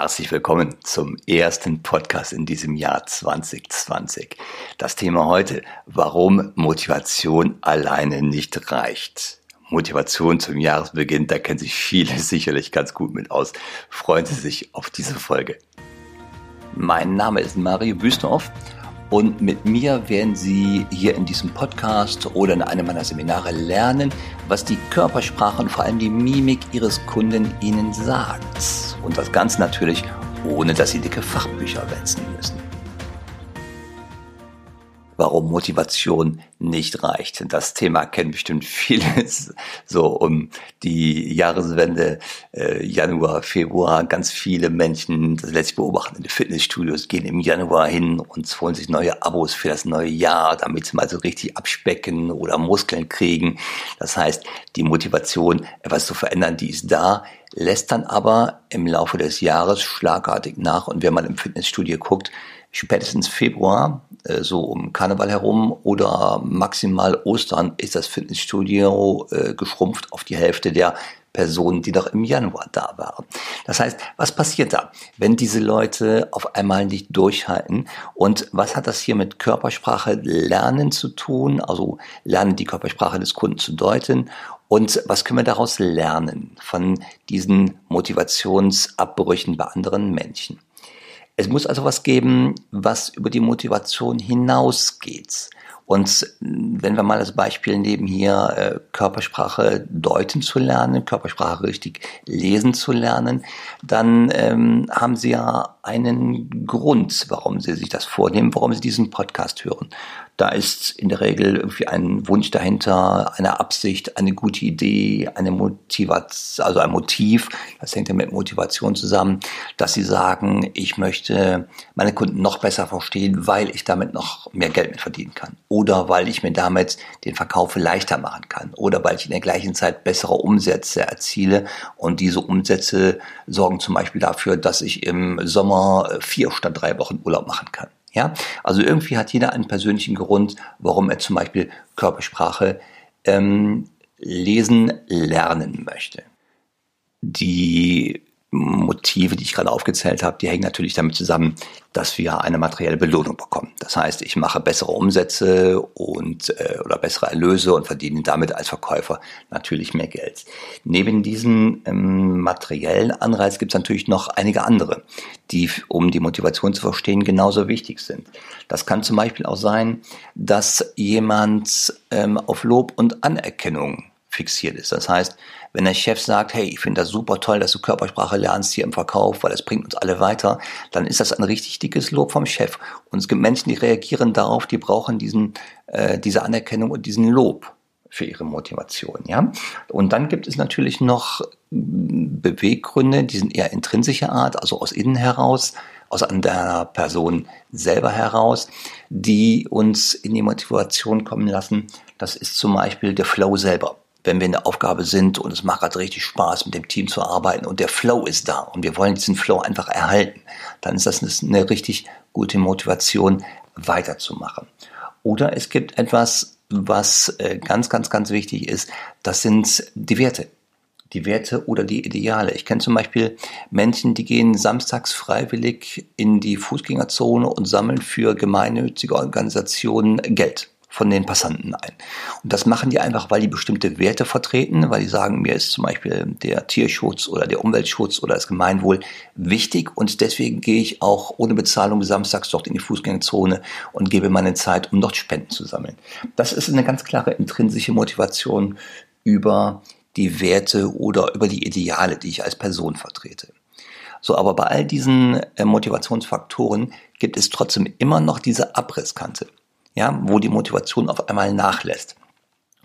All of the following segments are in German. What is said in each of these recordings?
Herzlich willkommen zum ersten Podcast in diesem Jahr 2020. Das Thema heute, warum Motivation alleine nicht reicht. Motivation zum Jahresbeginn, da kennen sich viele sicherlich ganz gut mit aus. Freuen Sie sich auf diese Folge. Mein Name ist Mario Büstorf und mit mir werden Sie hier in diesem Podcast oder in einem meiner Seminare lernen, was die Körpersprache und vor allem die Mimik Ihres Kunden Ihnen sagt. Und das Ganze natürlich, ohne dass Sie dicke Fachbücher wälzen müssen warum Motivation nicht reicht. Das Thema kennen bestimmt viele so um die Jahreswende äh, Januar, Februar. Ganz viele Menschen, das lässt sich beobachten in den Fitnessstudios, gehen im Januar hin und holen sich neue Abos für das neue Jahr, damit sie mal so richtig abspecken oder Muskeln kriegen. Das heißt, die Motivation, etwas zu verändern, die ist da lässt dann aber im Laufe des Jahres schlagartig nach. Und wenn man im Fitnessstudio guckt, spätestens Februar, äh, so um Karneval herum oder maximal Ostern, ist das Fitnessstudio äh, geschrumpft auf die Hälfte der Personen, die noch im Januar da waren. Das heißt, was passiert da, wenn diese Leute auf einmal nicht durchhalten? Und was hat das hier mit Körpersprache lernen zu tun? Also lernen die Körpersprache des Kunden zu deuten und was können wir daraus lernen von diesen Motivationsabbrüchen bei anderen Menschen? Es muss also was geben, was über die Motivation hinausgeht. Und wenn wir mal das Beispiel nehmen, hier äh, Körpersprache deuten zu lernen, Körpersprache richtig lesen zu lernen, dann ähm, haben Sie ja einen Grund, warum Sie sich das vornehmen, warum Sie diesen Podcast hören. Da ist in der Regel irgendwie ein Wunsch dahinter, eine Absicht, eine gute Idee, eine Motivation, also ein Motiv. Das hängt ja mit Motivation zusammen, dass sie sagen, ich möchte meine Kunden noch besser verstehen, weil ich damit noch mehr Geld mit verdienen kann. Oder weil ich mir damit den Verkauf leichter machen kann. Oder weil ich in der gleichen Zeit bessere Umsätze erziele. Und diese Umsätze sorgen zum Beispiel dafür, dass ich im Sommer vier statt drei Wochen Urlaub machen kann. Ja, also irgendwie hat jeder einen persönlichen Grund, warum er zum Beispiel Körpersprache ähm, lesen lernen möchte. Die Motive, die ich gerade aufgezählt habe, die hängen natürlich damit zusammen, dass wir eine materielle Belohnung bekommen. Das heißt, ich mache bessere Umsätze und äh, oder bessere Erlöse und verdiene damit als Verkäufer natürlich mehr Geld. Neben diesem ähm, materiellen Anreiz gibt es natürlich noch einige andere, die, um die Motivation zu verstehen, genauso wichtig sind. Das kann zum Beispiel auch sein, dass jemand ähm, auf Lob und Anerkennung fixiert ist. Das heißt, wenn der Chef sagt, hey, ich finde das super toll, dass du Körpersprache lernst hier im Verkauf, weil das bringt uns alle weiter, dann ist das ein richtig dickes Lob vom Chef. Und es gibt Menschen, die reagieren darauf, die brauchen diesen, äh, diese Anerkennung und diesen Lob für ihre Motivation, ja. Und dann gibt es natürlich noch Beweggründe, die sind eher intrinsischer Art, also aus innen heraus, aus einer Person selber heraus, die uns in die Motivation kommen lassen. Das ist zum Beispiel der Flow selber wenn wir in der Aufgabe sind und es macht gerade richtig Spaß, mit dem Team zu arbeiten und der Flow ist da und wir wollen diesen Flow einfach erhalten, dann ist das eine richtig gute Motivation, weiterzumachen. Oder es gibt etwas, was äh, ganz, ganz, ganz wichtig ist, das sind die Werte. Die Werte oder die Ideale. Ich kenne zum Beispiel Menschen, die gehen samstags freiwillig in die Fußgängerzone und sammeln für gemeinnützige Organisationen Geld von den Passanten ein. Und das machen die einfach, weil die bestimmte Werte vertreten, weil die sagen, mir ist zum Beispiel der Tierschutz oder der Umweltschutz oder das Gemeinwohl wichtig und deswegen gehe ich auch ohne Bezahlung samstags dort in die Fußgängerzone und gebe meine Zeit, um dort Spenden zu sammeln. Das ist eine ganz klare intrinsische Motivation über die Werte oder über die Ideale, die ich als Person vertrete. So, aber bei all diesen äh, Motivationsfaktoren gibt es trotzdem immer noch diese Abrisskante ja, wo die Motivation auf einmal nachlässt.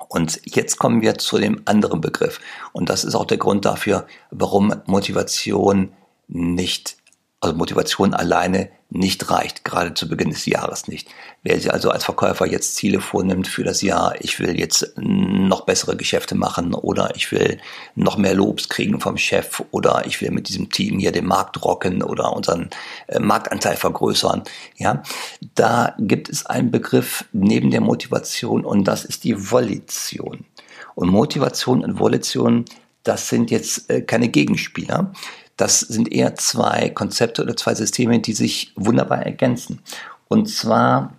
Und jetzt kommen wir zu dem anderen Begriff. Und das ist auch der Grund dafür, warum Motivation nicht also Motivation alleine nicht reicht, gerade zu Beginn des Jahres nicht. Wer sich also als Verkäufer jetzt Ziele vornimmt für das Jahr, ich will jetzt noch bessere Geschäfte machen oder ich will noch mehr Lobs kriegen vom Chef oder ich will mit diesem Team hier den Markt rocken oder unseren äh, Marktanteil vergrößern, ja, da gibt es einen Begriff neben der Motivation und das ist die Volition. Und Motivation und Volition, das sind jetzt äh, keine Gegenspieler, Das sind eher zwei Konzepte oder zwei Systeme, die sich wunderbar ergänzen. Und zwar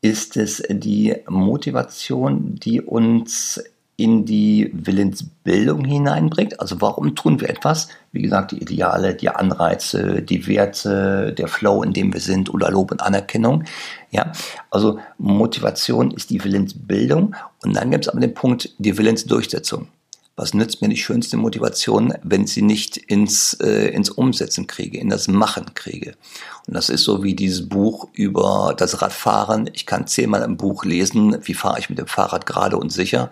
ist es die Motivation, die uns in die Willensbildung hineinbringt. Also warum tun wir etwas? Wie gesagt, die Ideale, die Anreize, die Werte, der Flow, in dem wir sind oder Lob und Anerkennung. Ja, also Motivation ist die Willensbildung und dann gibt es aber den Punkt die Willensdurchsetzung was nützt mir die schönste Motivation, wenn sie nicht ins, äh, ins Umsetzen kriege, in das Machen kriege. Und das ist so wie dieses Buch über das Radfahren. Ich kann zehnmal im Buch lesen, wie fahre ich mit dem Fahrrad gerade und sicher.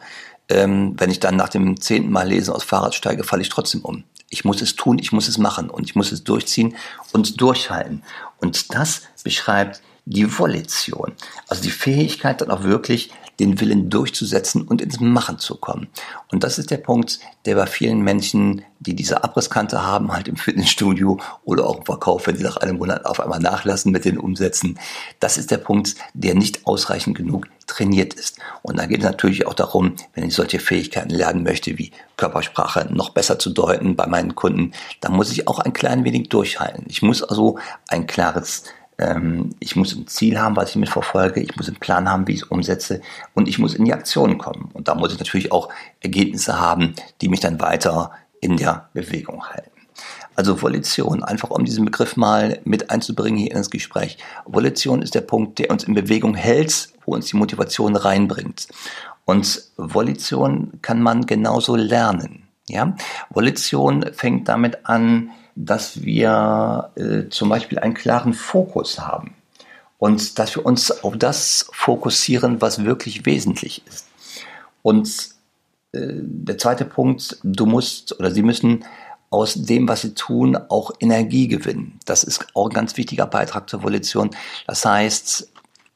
Ähm, wenn ich dann nach dem zehnten Mal lesen aus Fahrrad steige, falle ich trotzdem um. Ich muss es tun, ich muss es machen und ich muss es durchziehen und durchhalten. Und das beschreibt die Volition. Also die Fähigkeit dann auch wirklich den Willen durchzusetzen und ins Machen zu kommen. Und das ist der Punkt, der bei vielen Menschen, die diese Abrisskante haben, halt im Fitnessstudio oder auch im Verkauf, wenn sie nach einem Monat auf einmal nachlassen mit den Umsätzen, das ist der Punkt, der nicht ausreichend genug trainiert ist. Und da geht es natürlich auch darum, wenn ich solche Fähigkeiten lernen möchte, wie Körpersprache noch besser zu deuten bei meinen Kunden, dann muss ich auch ein klein wenig durchhalten. Ich muss also ein klares ich muss ein Ziel haben, was ich mit verfolge, ich muss einen Plan haben, wie ich es umsetze und ich muss in die Aktion kommen. Und da muss ich natürlich auch Ergebnisse haben, die mich dann weiter in der Bewegung halten. Also Volition, einfach um diesen Begriff mal mit einzubringen hier in das Gespräch. Volition ist der Punkt, der uns in Bewegung hält, wo uns die Motivation reinbringt. Und Volition kann man genauso lernen. Ja? Volition fängt damit an, dass wir äh, zum Beispiel einen klaren Fokus haben und dass wir uns auf das fokussieren, was wirklich wesentlich ist. Und äh, der zweite Punkt, du musst oder sie müssen aus dem, was sie tun, auch Energie gewinnen. Das ist auch ein ganz wichtiger Beitrag zur Volition. Das heißt,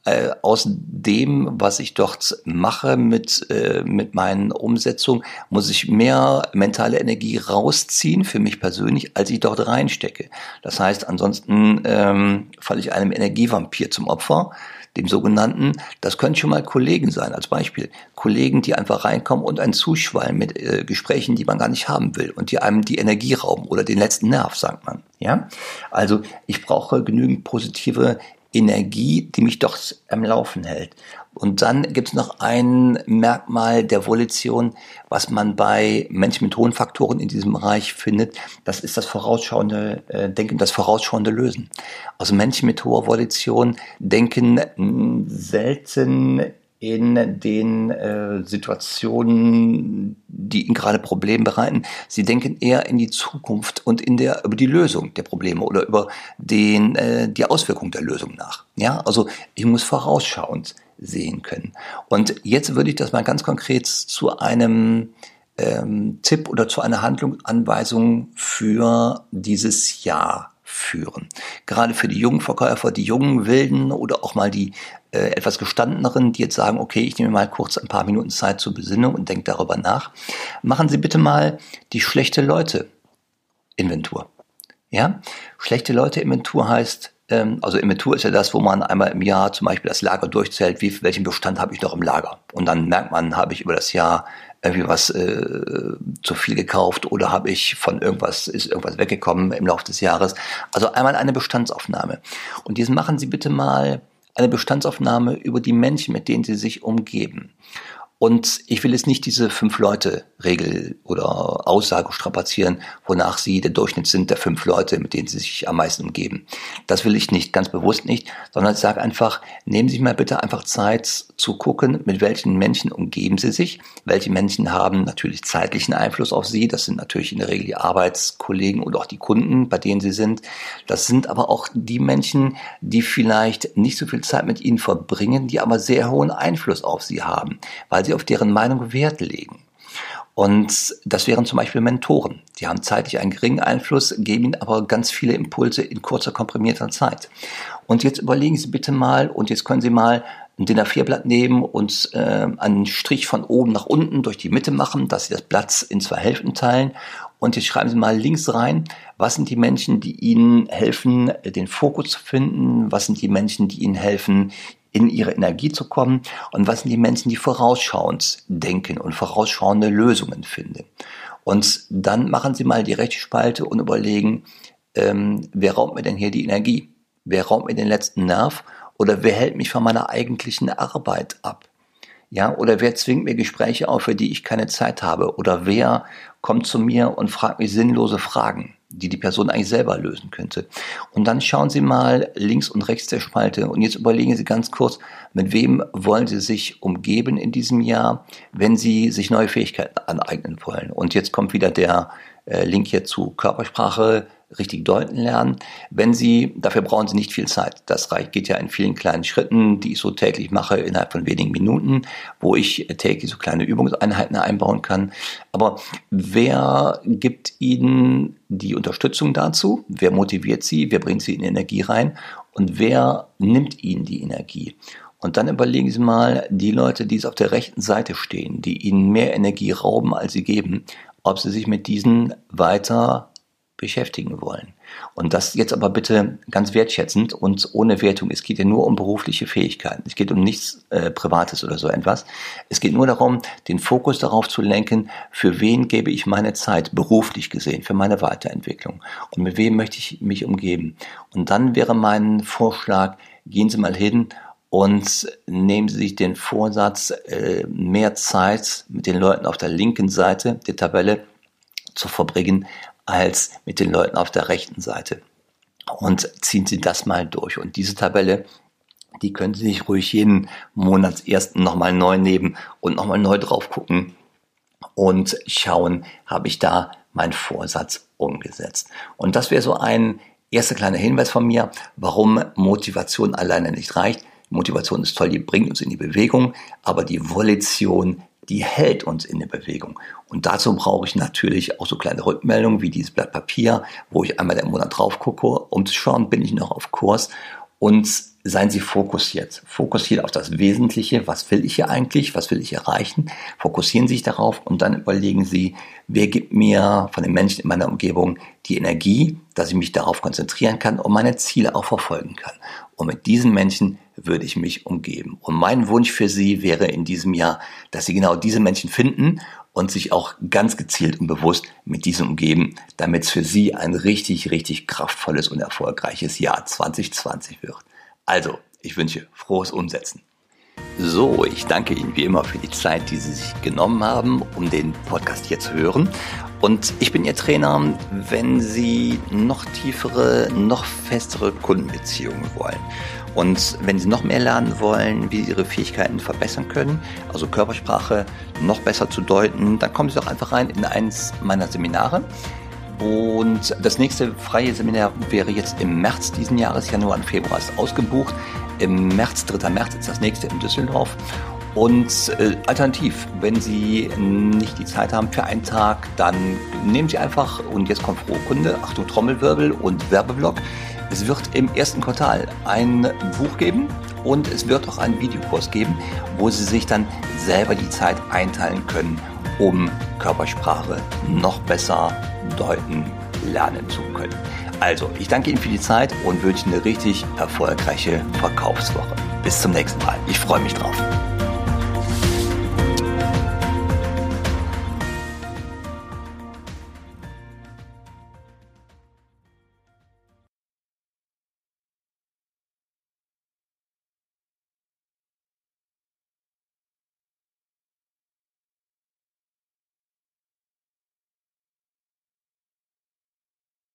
äh, aus dem, was ich dort mache mit, äh, mit meinen Umsetzungen, muss ich mehr mentale Energie rausziehen für mich persönlich, als ich dort reinstecke. Das heißt, ansonsten ähm, falle ich einem Energievampir zum Opfer, dem sogenannten, das können schon mal Kollegen sein, als Beispiel. Kollegen, die einfach reinkommen und einen zuschwallen mit äh, Gesprächen, die man gar nicht haben will und die einem die Energie rauben oder den letzten Nerv, sagt man. Ja? Also ich brauche genügend positive Energie, die mich doch am Laufen hält. Und dann gibt es noch ein Merkmal der Volition, was man bei Menschen mit hohen Faktoren in diesem Bereich findet. Das ist das vorausschauende äh, Denken, das vorausschauende Lösen. Also Menschen mit hoher Volition denken hm, selten in den äh, Situationen, die ihnen gerade Probleme bereiten. Sie denken eher in die Zukunft und in der über die Lösung der Probleme oder über den äh, die Auswirkung der Lösung nach. Ja, also ich muss vorausschauend sehen können. Und jetzt würde ich das mal ganz konkret zu einem ähm, Tipp oder zu einer Handlungsanweisung für dieses Jahr führen. Gerade für die jungen Verkäufer, die jungen Wilden oder auch mal die äh, etwas gestandeneren, die jetzt sagen, okay, ich nehme mal kurz ein paar Minuten Zeit zur Besinnung und denke darüber nach. Machen Sie bitte mal die schlechte Leute Inventur. Ja, schlechte Leute Inventur heißt, ähm, also Inventur ist ja das, wo man einmal im Jahr zum Beispiel das Lager durchzählt, wie, welchen Bestand habe ich noch im Lager. Und dann merkt man, habe ich über das Jahr irgendwie was äh, zu viel gekauft oder habe ich von irgendwas, ist irgendwas weggekommen im Laufe des Jahres. Also einmal eine Bestandsaufnahme. Und diesen machen Sie bitte mal eine Bestandsaufnahme über die Menschen, mit denen Sie sich umgeben. Und ich will jetzt nicht diese Fünf-Leute-Regel oder Aussage strapazieren, wonach Sie der Durchschnitt sind der fünf Leute, mit denen Sie sich am meisten umgeben. Das will ich nicht, ganz bewusst nicht, sondern ich sage einfach, nehmen Sie mal bitte einfach Zeit zu gucken, mit welchen Menschen umgeben Sie sich. Welche Menschen haben natürlich zeitlichen Einfluss auf Sie. Das sind natürlich in der Regel die Arbeitskollegen oder auch die Kunden, bei denen Sie sind. Das sind aber auch die Menschen, die vielleicht nicht so viel Zeit mit Ihnen verbringen, die aber sehr hohen Einfluss auf Sie haben, weil sie auf deren Meinung Wert legen. Und das wären zum Beispiel Mentoren. Die haben zeitlich einen geringen Einfluss, geben ihnen aber ganz viele Impulse in kurzer, komprimierter Zeit. Und jetzt überlegen Sie bitte mal, und jetzt können Sie mal ein DIN A4-Blatt nehmen und äh, einen Strich von oben nach unten durch die Mitte machen, dass Sie das Blatt in zwei Hälften teilen. Und jetzt schreiben Sie mal links rein, was sind die Menschen, die Ihnen helfen, den Fokus zu finden? Was sind die Menschen, die Ihnen helfen, in ihre Energie zu kommen und was sind die Menschen, die vorausschauend denken und vorausschauende Lösungen finden. Und dann machen Sie mal die rechte Spalte und überlegen, ähm, wer raubt mir denn hier die Energie? Wer raubt mir den letzten Nerv? Oder wer hält mich von meiner eigentlichen Arbeit ab? Ja, oder wer zwingt mir Gespräche auf, für die ich keine Zeit habe? Oder wer kommt zu mir und fragt mich sinnlose Fragen, die die Person eigentlich selber lösen könnte? Und dann schauen Sie mal links und rechts der Spalte und jetzt überlegen Sie ganz kurz, mit wem wollen Sie sich umgeben in diesem Jahr, wenn Sie sich neue Fähigkeiten aneignen wollen? Und jetzt kommt wieder der äh, Link hier zu Körpersprache, richtig deuten lernen. Wenn Sie, dafür brauchen Sie nicht viel Zeit. Das reicht, geht ja in vielen kleinen Schritten, die ich so täglich mache, innerhalb von wenigen Minuten, wo ich täglich so kleine Übungseinheiten einbauen kann. Aber wer gibt Ihnen die Unterstützung dazu? Wer motiviert Sie? Wer bringt Sie in Energie rein? Und wer nimmt Ihnen die Energie? Und dann überlegen Sie mal, die Leute, die es auf der rechten Seite stehen, die Ihnen mehr Energie rauben, als Sie geben, ob Sie sich mit diesen weiter beschäftigen wollen. Und das jetzt aber bitte ganz wertschätzend und ohne Wertung. Es geht ja nur um berufliche Fähigkeiten. Es geht um nichts äh, Privates oder so etwas. Es geht nur darum, den Fokus darauf zu lenken, für wen gebe ich meine Zeit beruflich gesehen, für meine Weiterentwicklung und mit wem möchte ich mich umgeben. Und dann wäre mein Vorschlag, gehen Sie mal hin und nehmen Sie sich den Vorsatz, äh, mehr Zeit mit den Leuten auf der linken Seite der Tabelle zu verbringen, als mit den Leuten auf der rechten Seite. Und ziehen Sie das mal durch. Und diese Tabelle, die können Sie sich ruhig jeden Monatsersten nochmal neu nehmen und nochmal neu drauf gucken und schauen, habe ich da meinen Vorsatz umgesetzt. Und das wäre so ein erster kleiner Hinweis von mir, warum Motivation alleine nicht reicht. Motivation ist toll, die bringt uns in die Bewegung, aber die Volition die hält uns in der Bewegung. Und dazu brauche ich natürlich auch so kleine Rückmeldungen wie dieses Blatt Papier, wo ich einmal im Monat drauf gucke, um zu schauen, bin ich noch auf Kurs. Und seien Sie fokussiert. Fokussiert auf das Wesentliche. Was will ich hier eigentlich? Was will ich erreichen? Fokussieren Sie sich darauf und dann überlegen Sie, wer gibt mir von den Menschen in meiner Umgebung die Energie, dass ich mich darauf konzentrieren kann und meine Ziele auch verfolgen kann. Und mit diesen Menschen würde ich mich umgeben. Und mein Wunsch für Sie wäre in diesem Jahr, dass Sie genau diese Menschen finden und sich auch ganz gezielt und bewusst mit diesem umgeben, damit es für Sie ein richtig, richtig kraftvolles und erfolgreiches Jahr 2020 wird. Also, ich wünsche frohes Umsetzen. So, ich danke Ihnen wie immer für die Zeit, die Sie sich genommen haben, um den Podcast hier zu hören. Und ich bin Ihr Trainer, wenn Sie noch tiefere, noch festere Kundenbeziehungen wollen. Und wenn Sie noch mehr lernen wollen, wie Sie Ihre Fähigkeiten verbessern können, also Körpersprache noch besser zu deuten, dann kommen Sie doch einfach rein in eins meiner Seminare. Und das nächste freie Seminar wäre jetzt im März diesen Jahres, Januar und Februar ist ausgebucht. Im März, 3. März ist das nächste in Düsseldorf. Und äh, alternativ, wenn Sie nicht die Zeit haben für einen Tag, dann nehmen Sie einfach, und jetzt kommt frohe Kunde, Achtung Trommelwirbel und Werbeblock. Es wird im ersten Quartal ein Buch geben und es wird auch einen Videokurs geben, wo Sie sich dann selber die Zeit einteilen können, um Körpersprache noch besser deuten, lernen zu können. Also, ich danke Ihnen für die Zeit und wünsche eine richtig erfolgreiche Verkaufswoche. Bis zum nächsten Mal. Ich freue mich drauf.